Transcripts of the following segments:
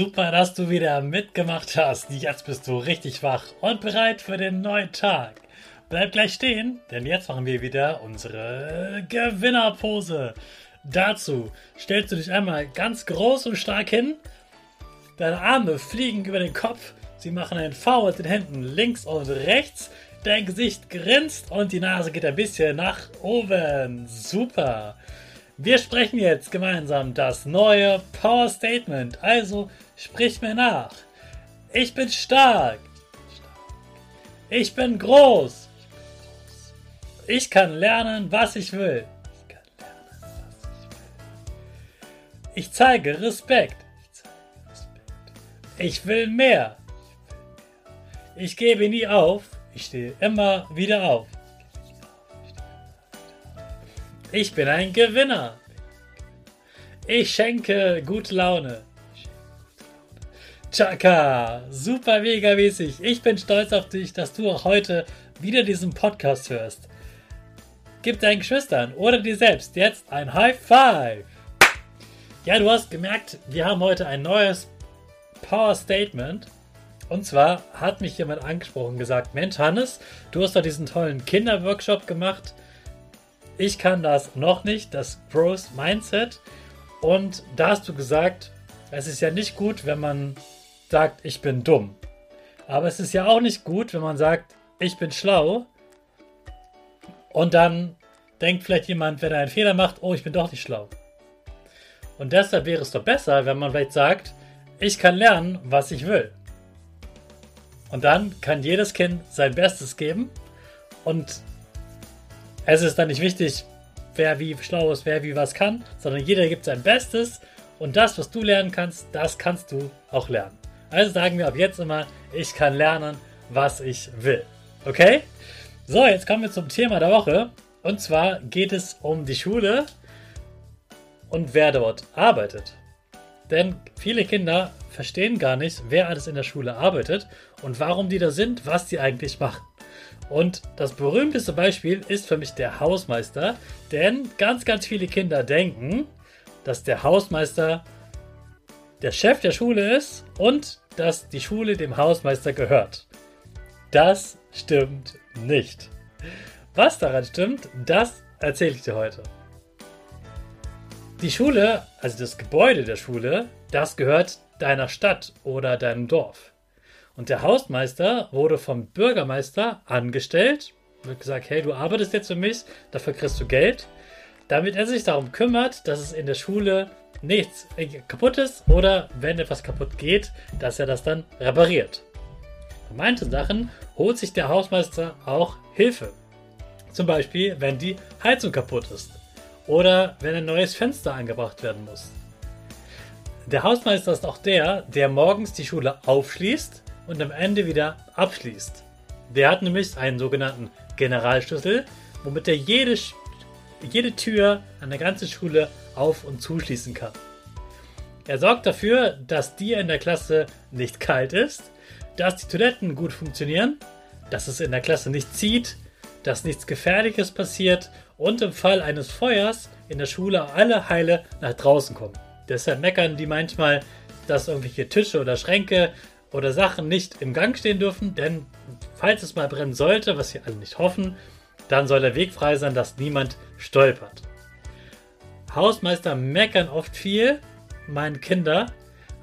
Super, dass du wieder mitgemacht hast. Jetzt bist du richtig wach und bereit für den neuen Tag. Bleib gleich stehen, denn jetzt machen wir wieder unsere Gewinnerpose. Dazu stellst du dich einmal ganz groß und stark hin. Deine Arme fliegen über den Kopf. Sie machen einen V mit den Händen links und rechts. Dein Gesicht grinst und die Nase geht ein bisschen nach oben. Super. Wir sprechen jetzt gemeinsam das neue Power Statement. Also sprich mir nach. Ich bin stark. Ich bin groß. Ich kann lernen, was ich will. Ich zeige Respekt. Ich will mehr. Ich gebe nie auf. Ich stehe immer wieder auf. Ich bin ein Gewinner. Ich schenke gute Laune. Chaka, super mega mäßig. Ich bin stolz auf dich, dass du auch heute wieder diesen Podcast hörst. Gib deinen Geschwistern oder dir selbst jetzt ein High Five. Ja, du hast gemerkt, wir haben heute ein neues Power Statement. Und zwar hat mich jemand angesprochen gesagt, Mensch Hannes, du hast doch diesen tollen Kinderworkshop gemacht ich kann das noch nicht, das Growth Mindset. Und da hast du gesagt, es ist ja nicht gut, wenn man sagt, ich bin dumm. Aber es ist ja auch nicht gut, wenn man sagt, ich bin schlau. Und dann denkt vielleicht jemand, wenn er einen Fehler macht, oh, ich bin doch nicht schlau. Und deshalb wäre es doch besser, wenn man vielleicht sagt, ich kann lernen, was ich will. Und dann kann jedes Kind sein Bestes geben und es ist dann nicht wichtig, wer wie schlau ist, wer wie was kann, sondern jeder gibt sein Bestes und das, was du lernen kannst, das kannst du auch lernen. Also sagen wir ab jetzt immer, ich kann lernen, was ich will. Okay? So, jetzt kommen wir zum Thema der Woche. Und zwar geht es um die Schule und wer dort arbeitet. Denn viele Kinder verstehen gar nicht, wer alles in der Schule arbeitet und warum die da sind, was die eigentlich machen. Und das berühmteste Beispiel ist für mich der Hausmeister, denn ganz, ganz viele Kinder denken, dass der Hausmeister der Chef der Schule ist und dass die Schule dem Hausmeister gehört. Das stimmt nicht. Was daran stimmt, das erzähle ich dir heute. Die Schule, also das Gebäude der Schule, das gehört deiner Stadt oder deinem Dorf. Und der Hausmeister wurde vom Bürgermeister angestellt, wird gesagt, hey, du arbeitest jetzt für mich, dafür kriegst du Geld, damit er sich darum kümmert, dass es in der Schule nichts kaputt ist oder wenn etwas kaputt geht, dass er das dann repariert. Bei manchen Sachen holt sich der Hausmeister auch Hilfe. Zum Beispiel, wenn die Heizung kaputt ist oder wenn ein neues Fenster angebracht werden muss. Der Hausmeister ist auch der, der morgens die Schule aufschließt und am Ende wieder abschließt. Der hat nämlich einen sogenannten Generalschlüssel, womit er jede, jede Tür an der ganzen Schule auf- und zuschließen kann. Er sorgt dafür, dass dir in der Klasse nicht kalt ist, dass die Toiletten gut funktionieren, dass es in der Klasse nicht zieht, dass nichts Gefährliches passiert und im Fall eines Feuers in der Schule alle heile nach draußen kommen. Deshalb meckern die manchmal, dass irgendwelche Tische oder Schränke oder Sachen nicht im Gang stehen dürfen, denn falls es mal brennen sollte, was wir alle nicht hoffen, dann soll der Weg frei sein, dass niemand stolpert. Hausmeister meckern oft viel, meine Kinder,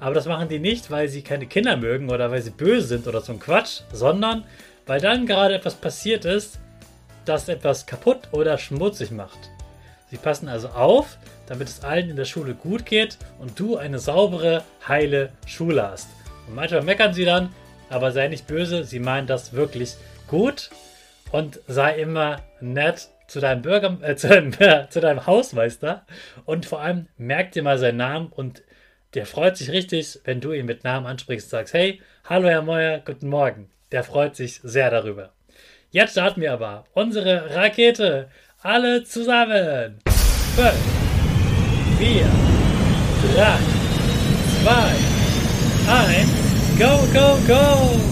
aber das machen die nicht, weil sie keine Kinder mögen oder weil sie böse sind oder so ein Quatsch, sondern weil dann gerade etwas passiert ist, das etwas kaputt oder schmutzig macht. Sie passen also auf, damit es allen in der Schule gut geht und du eine saubere, heile Schule hast. Und manchmal meckern sie dann, aber sei nicht böse, sie meinen das wirklich gut und sei immer nett zu deinem Bürger, äh, zu, deinem, äh, zu deinem Hausmeister und vor allem merk dir mal seinen Namen und der freut sich richtig, wenn du ihn mit Namen ansprichst und sagst, hey, hallo Herr Meuer, guten Morgen. Der freut sich sehr darüber. Jetzt starten wir aber unsere Rakete. Alle zusammen. 5, 4, 3, go, go, go!